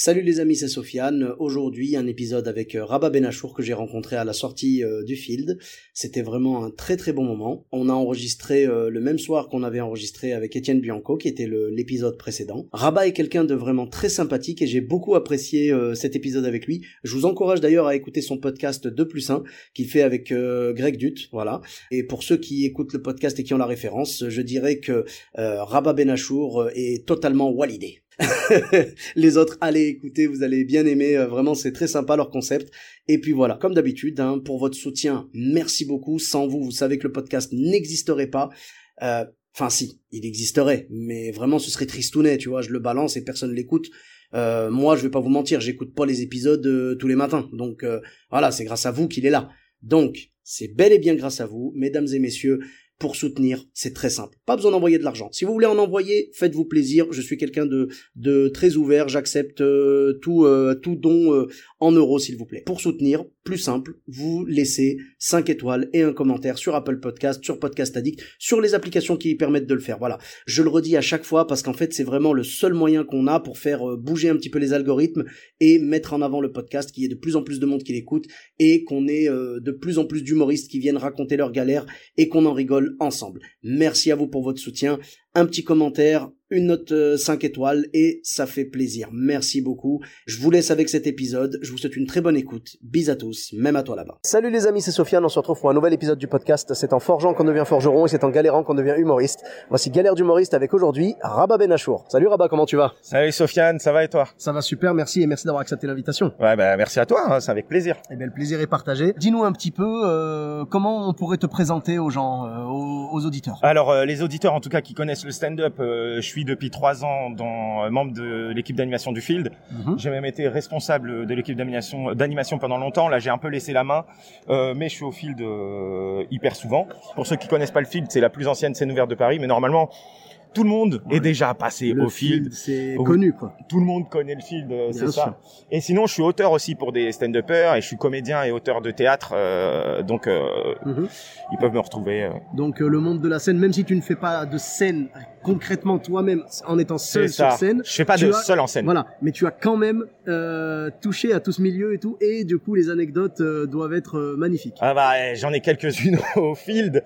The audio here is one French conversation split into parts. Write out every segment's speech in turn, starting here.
Salut les amis, c'est Sofiane. Aujourd'hui, un épisode avec euh, Rabat Benachour que j'ai rencontré à la sortie euh, du field. C'était vraiment un très très bon moment. On a enregistré euh, le même soir qu'on avait enregistré avec Étienne Bianco, qui était l'épisode précédent. Rabat est quelqu'un de vraiment très sympathique et j'ai beaucoup apprécié cet épisode avec lui. Je vous encourage d'ailleurs à écouter son podcast 2 plus 1 qu'il fait avec Greg Dutt. Voilà. Et pour ceux qui écoutent le podcast et qui ont la référence, je dirais que Rabat Benachour est totalement walidé. Les autres, allez écouter, vous allez bien aimer. euh, Vraiment, c'est très sympa leur concept. Et puis voilà, comme d'habitude, hein, pour votre soutien, merci beaucoup. Sans vous, vous savez que le podcast n'existerait pas. Euh, Enfin, si, il existerait, mais vraiment, ce serait tristounet, tu vois. Je le balance et personne l'écoute. Euh, moi, je vais pas vous mentir, j'écoute pas les épisodes euh, tous les matins. Donc euh, voilà, c'est grâce à vous qu'il est là. Donc, c'est bel et bien grâce à vous, mesdames et messieurs, pour soutenir. C'est très simple. Pas besoin d'envoyer de l'argent. Si vous voulez en envoyer, faites-vous plaisir. Je suis quelqu'un de, très ouvert. J'accepte euh, tout, euh, tout don euh, en euros, s'il vous plaît. Pour soutenir, plus simple, vous laissez 5 étoiles et un commentaire sur Apple Podcast, sur Podcast Addict, sur les applications qui permettent de le faire. Voilà. Je le redis à chaque fois parce qu'en fait, c'est vraiment le seul moyen qu'on a pour faire euh, bouger un petit peu les algorithmes et mettre en avant le podcast, qu'il y ait de plus en plus de monde qui l'écoute et qu'on ait euh, de plus en plus d'humoristes qui viennent raconter leurs galères et qu'on en rigole ensemble. Merci à vous pour votre soutien. Un petit commentaire, une note euh, 5 étoiles et ça fait plaisir. Merci beaucoup. Je vous laisse avec cet épisode. Je vous souhaite une très bonne écoute. Bis à tous, même à toi là-bas. Salut les amis, c'est Sofiane. On se retrouve pour un nouvel épisode du podcast. C'est en forgeant qu'on devient forgeron et c'est en galérant qu'on devient humoriste. Voici Galère d'humoriste avec aujourd'hui Rabat Benachour. Salut Rabat, comment tu vas? Salut Sofiane, ça va et toi? Ça va super, merci et merci d'avoir accepté l'invitation. Ouais, bah merci à toi, hein, c'est avec plaisir. Eh bien, le plaisir est partagé. Dis-nous un petit peu euh, comment on pourrait te présenter aux gens, euh, aux, aux auditeurs? Alors euh, les auditeurs en tout cas qui connaissent le stand-up, euh, je suis depuis trois ans dans, euh, membre de l'équipe d'animation du Field. Mhm. J'ai même été responsable de l'équipe d'animation d'animation pendant longtemps. Là j'ai un peu laissé la main, euh, mais je suis au Field euh, hyper souvent. Pour ceux qui connaissent pas le Field, c'est la plus ancienne scène ouverte de Paris, mais normalement tout le monde est déjà passé Le au Field. c'est connu quoi. Tout le monde connaît le Field, euh, c'est ça. Et sinon je suis auteur aussi pour des stand-uppers et je suis comédien et auteur de théâtre, euh, donc euh, Mhm. ils peuvent me retrouver. euh, Donc euh, le monde de la scène, même si tu ne fais pas de scène concrètement toi-même en étant seul sur scène, Je fais pas de as- seul en scène. voilà, mais tu as quand même euh, touché à tout ce milieu et tout, et du coup les anecdotes euh, doivent être euh, magnifiques. Ah bah j'en ai quelques-unes au field.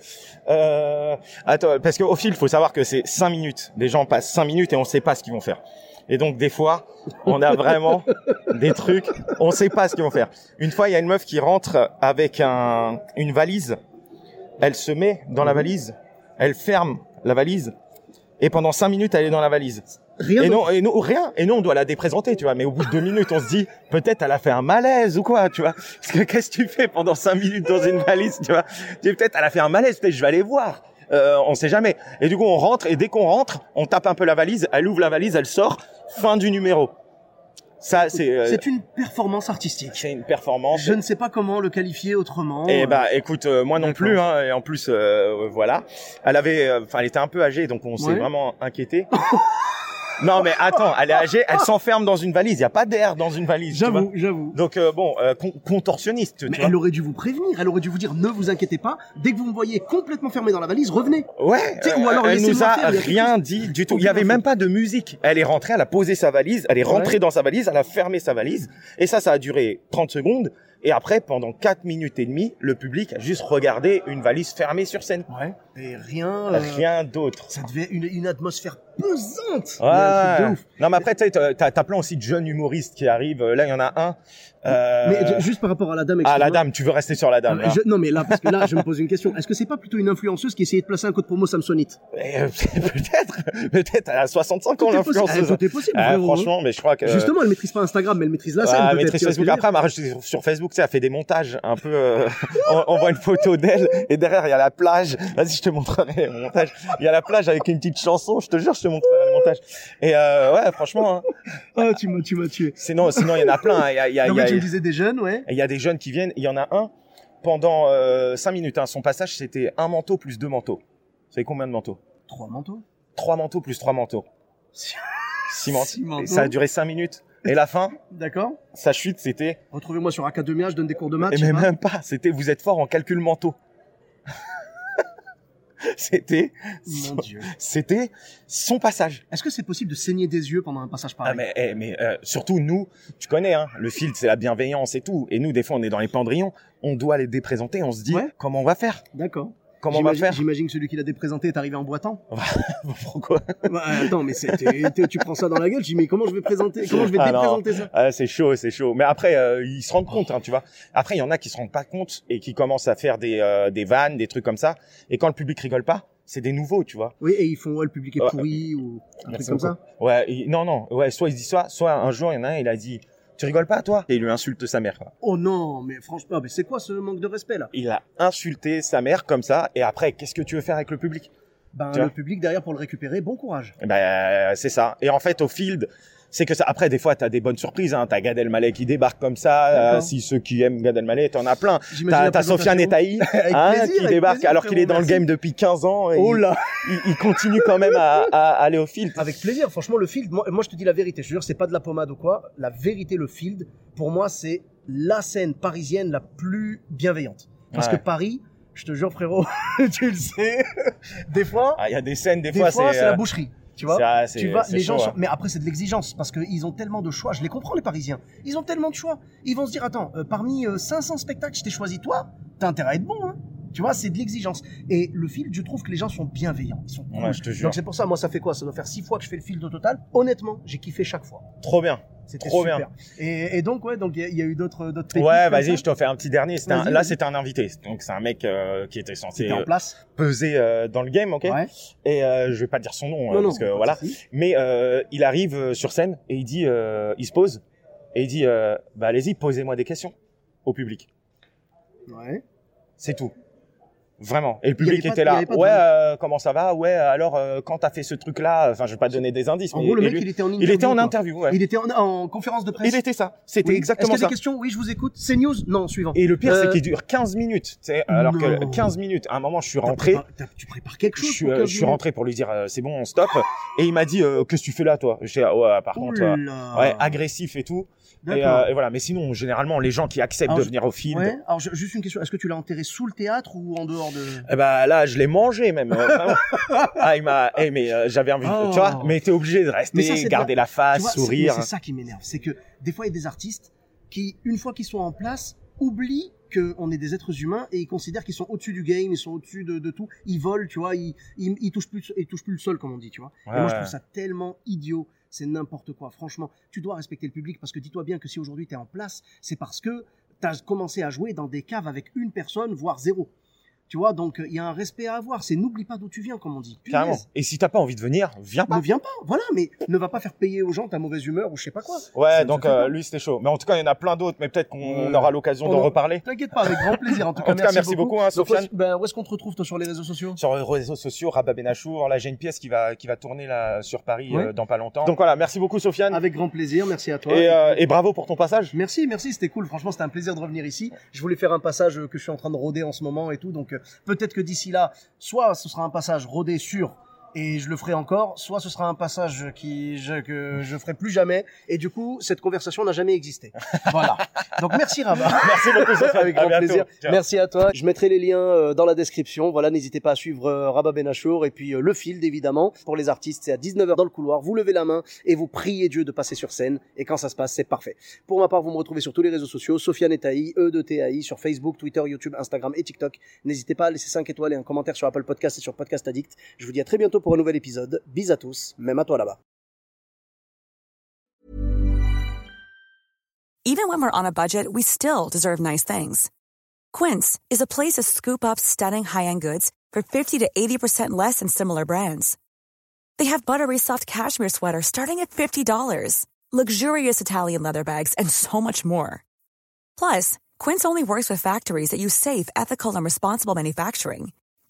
Attends, parce qu'au field, faut savoir que c'est cinq minutes. Les gens passent cinq minutes et on sait pas ce qu'ils vont faire. Et donc des fois, on a vraiment des trucs, on sait pas ce qu'ils vont faire. Une fois, il y a une meuf qui rentre avec un, une valise. Elle se met dans la valise, elle ferme la valise, et pendant cinq minutes, elle est dans la valise. Rien Et non, et non, rien. Et non, on doit la déprésenter, tu vois. Mais au bout de deux minutes, on se dit, peut-être elle a fait un malaise ou quoi, tu vois. Parce que qu'est-ce que tu fais pendant cinq minutes dans une valise, tu vois? Tu dis, peut-être elle a fait un malaise, peut-être je vais aller voir. Euh, on sait jamais. Et du coup, on rentre, et dès qu'on rentre, on tape un peu la valise, elle ouvre la valise, elle sort, fin du numéro. Ça, c'est, euh, C'est une performance artistique. c'est une performance. Je ne sais pas comment le qualifier autrement. Eh euh, bah, écoute, euh, moi non plus, hein, et en plus, euh, voilà. Elle avait, euh, enfin, elle était un peu âgée, donc on s'est Ouais. vraiment inquiété. non, mais attends, elle est âgée, elle s'enferme dans une valise. Il y a pas d'air dans une valise. J'avoue, j'avoue. Donc euh, bon, euh, con- contorsionniste, tu Mais vois. elle aurait dû vous prévenir, elle aurait dû vous dire ne vous inquiétez pas, dès que vous me voyez complètement fermé dans la valise, revenez. Ouais. Ou alors elle nous a faire, rien dit du tout. Il y avait même pas de musique. Elle est rentrée, elle a posé sa valise, elle est rentrée Ouais. dans sa valise, elle a fermé sa valise, et ça, ça a duré 30 secondes. Et après, pendant 4 minutes et demie, le public a juste regardé une valise fermée sur scène. Ouais. Et rien. euh, Rien d'autre. Ça devait une, une atmosphère pesante. Un truc Ouais. de ouf. Non, mais après, tu t'as plein aussi de jeunes humoristes qui arrivent. Là, il y en a un Euh, Mais juste par rapport à la dame. Ah, la dame, tu veux rester sur la dame. Euh, je- non mais là parce que là je me pose une question. Est-ce que c'est pas plutôt une influenceuse qui essayait de placer un code promo Samsonite? Eh, peut-être, peut-être, elle a 65 ans, l'influenceuse. Ah, tout est possible, Ah, frérot. franchement, mais je crois que. Justement, elle maîtrise pas Instagram, mais elle maîtrise la scène. Ah, peut-être, maîtrise Facebook. Après, elle m'a rajouté sur Facebook, tu sais, elle fait des montages un peu. euh, on, on voit une photo d'elle et derrière il y a la plage. Vas-y, je te montrerai le montage. Il y a la plage avec une petite chanson. Je te jure, je te montrerai le montage. Et euh, ouais, franchement, hein. Ah, tu m'as, tu m'as tué. sinon, sinon il y en a plein. hein. Il y a, il y a, Non, il y a- mais tu me disais des jeunes, ouais. Il y a des jeunes qui viennent. Il y en a un pendant euh, 5 minutes. hein. Son passage, c'était un manteau plus deux manteaux. Vous savez combien de manteaux? Trois manteaux? Trois manteaux plus trois manteaux. Six manteaux. Six manteaux. Et ça a duré 5 minutes. Et la fin, D'accord. sa chute, c'était? Retrouvez-moi sur Academia, je donne des cours de maths. Et sais même, pas. même pas. C'était vous êtes fort en calcul manteau. c'était. Mon Dieu. C'était son passage. Est-ce que c'est possible de saigner des yeux pendant un passage Ah, pareil? mais eh, mais euh, surtout nous, tu connais hein, le field c'est la bienveillance et tout. Et nous des fois on est dans les pendrillons, on doit les déprésenter, on se dit Ouais. comment on va faire D'accord. Comment on va J'imagine- faire? J'imagine que celui qui l'a déprésenté est arrivé en boitant. Pourquoi? Bah, attends, mais tu prends ça dans la gueule. Je dis mais comment je vais présenter Comment je vais Ah, déprésenter ça? Ah, c'est chaud, c'est chaud. Mais après, euh, ils se rendent compte, hein, tu vois. Après, il y en a qui se rendent pas compte et qui commencent à faire des, euh, des vannes, des trucs comme ça. Et quand le public rigole pas, c'est des nouveaux, tu vois. Oui, et ils font ouais, le public est pourri ou un truc comme ça. Ouais, non, non, ouais, soit il dit ça, soit un jour, il y en a un, il a dit, tu rigoles pas, toi? Et il lui insulte sa mère, quoi. Oh non, mais franchement, mais c'est quoi ce manque de respect là Il a insulté sa mère comme ça. Et après, qu'est-ce que tu veux faire avec le public? Ben le public derrière pour le récupérer, bon courage. Eh Ben, c'est ça. Et en fait, au field, c'est que ça. Après, des fois, t'as des bonnes surprises. Hein. T'as Gad Elmaleh qui débarque comme ça. Euh, si ceux qui aiment Gad Elmaleh, t'en as plein. T'as Sofiane Avec hein, plaisir, qui débarque plaisir, alors qu'il est dans le game depuis 15 ans. Et Oh il, là il, il continue quand même à, à aller au field. Avec plaisir, franchement, le field, moi, moi, je te dis la vérité, je te jure, c'est pas de la pommade ou quoi. La vérité, le field, pour moi, c'est la scène parisienne la plus bienveillante. Parce Ouais. que Paris, je te jure, frérot, tu le sais, des fois, Ah, Il y a des scènes, des, des fois, fois, c'est la euh, boucherie. Tu vois tu vas, les gens chaud, hein. mais après c'est de l'exigence parce qu'ils ont tellement de choix. Je les comprends les Parisiens. Ils ont tellement de choix. Ils vont se dire attends, euh, parmi euh, 500 spectacles, je t'ai choisi toi. T'as intérêt à être bon, hein. Tu vois, c'est de l'exigence. Et le field, je trouve que les gens sont bienveillants. Ils sont cool. Ouais, je te jure. Donc c'est pour ça, moi, ça fait quoi? Ça doit faire six fois que je fais le field au total. Honnêtement, j'ai kiffé chaque fois. Trop bien. C'était Trop super. bien. Et, et donc ouais, donc il y a- il y, a eu d'autres d'autres Ouais, vas-y, je te fais un petit dernier. C'était un- là, c'était un invité. Donc, c'est un mec euh, qui était censé en euh, place. peser euh, dans le game, ok? Ouais. Et euh, je vais pas dire son nom, euh, Non, non. parce que pas de voilà. souci. Mais euh, il arrive euh, sur scène et il dit, euh, il se pose et il dit, euh, bah allez-y, posez-moi des questions au public. Ouais. C'est tout. Vraiment. Et le public était là. Ouais, euh, comment ça va? Ouais, alors euh, quand t'as fait ce truc-là, enfin, je vais pas te donner des indices, En mais gros, le mec, lui- il était en il était en interview. Ouais. Il était en, en conférence de presse. Il était ça. C'était Oui. exactement Est-ce ça. des questions? Oui, je vous écoute. C'est news? Non, suivant. Et le pire, Euh, c'est qu'il dure 15 minutes. Alors Non. que 15 minutes, à un moment, je suis rentré. t'as- tu prépares quelque Je chose suis, euh, 15 je suis rentré pour lui dire euh, c'est bon, on stop. Et il m'a dit euh, qu'est-ce que tu fais là, toi? J'ai ouais, par contre, euh, ouais, agressif et tout. Et, D'accord. euh, et voilà. Mais sinon, généralement, les gens qui acceptent Alors, de venir au Ouais. Alors juste une question. Est-ce que tu l'as enterré sous le théâtre ou en dehors de eh ben là, je l'ai mangé même. euh, ah, il m'a. Eh, mais euh, j'avais envie. Oh. Tu vois Mais t'es obligé de rester, ça, de garder la face, vois, sourire. C'est ça qui m'énerve. C'est que des fois il y a des artistes qui, une fois qu'ils sont en place, oublient qu'on est des êtres humains et ils considèrent qu'ils sont au-dessus du game, ils sont au-dessus de, de tout. Ils volent, tu vois. Ils, ils, ils touchent plus, ils touchent plus le sol comme on dit, tu vois. Ouais, et moi je trouve ça tellement idiot. C'est n'importe quoi. Franchement, tu dois respecter le public parce que dis-toi bien que si aujourd'hui tu es en place, c'est parce que tu as commencé à jouer dans des caves avec une personne, voire zéro. Tu vois, donc euh, il y a un respect à avoir. C'est n'oublie pas d'où tu viens, comme on dit. Punaise. Carrément. Et si t'as pas envie de venir, viens pas. Ne viens pas, voilà, mais ne va pas faire payer aux gens ta mauvaise humeur ou je sais pas quoi. Ouais, ne donc euh, lui c'était chaud. Mais en tout cas, il y en a plein d'autres. Mais peut-être qu'on Ouais. aura l'occasion On d'en en- reparler. T'inquiète pas, avec grand plaisir. En tout cas, En tout cas, merci beaucoup, hein, Sofiane. où est-ce- ben, où est-ce qu'on te retrouve toi sur les réseaux sociaux? Sur les réseaux sociaux, Rabat Benachour. Là, j'ai une pièce qui va qui va tourner là sur Paris euh, dans pas longtemps. Donc voilà, merci beaucoup Sofiane. Avec grand plaisir, merci à toi. Et, euh, et bravo pour ton passage. Merci, merci, c'était cool. Franchement, c'était un plaisir de revenir ici. Je voulais faire un passage euh, que je suis en train de roder en ce moment et tout. Donc, euh, peut-être que d'ici là, soit ce sera un passage rodé sur et je le ferai encore, soit ce sera un passage qui je, que je ferai plus jamais. Et du coup, cette conversation n'a jamais existé. Voilà. Donc, merci Rabat. Merci beaucoup Sofiane. Avec grand plaisir. Ciao. Merci à toi. Je mettrai les liens euh, dans la description. Voilà, n'hésitez pas à suivre euh, Rabat Benachour et puis euh, le field évidemment. Pour les artistes, c'est à 19h dans le couloir. Vous levez la main et vous priez Dieu de passer sur scène. Et quand ça se passe, c'est parfait. Pour ma part, vous me retrouvez sur tous les réseaux sociaux. Sofiane Etaï, E de TAI, sur Facebook, Twitter, YouTube, Instagram et TikTok. N'hésitez pas à laisser 5 étoiles et un commentaire sur Apple Podcast et sur Podcast Addict. Je vous dis à très bientôt pour un nouvel épisode. Bis à tous, même à toi là-bas. Even when we're on a budget, we still deserve nice things. Quince is a place to scoop up stunning high-end goods for 50 to 80% less than similar brands. They have buttery soft cashmere sweaters starting at $50, luxurious Italian leather bags, and so much more. Plus, Quince only works with factories that use safe, ethical, and responsible manufacturing.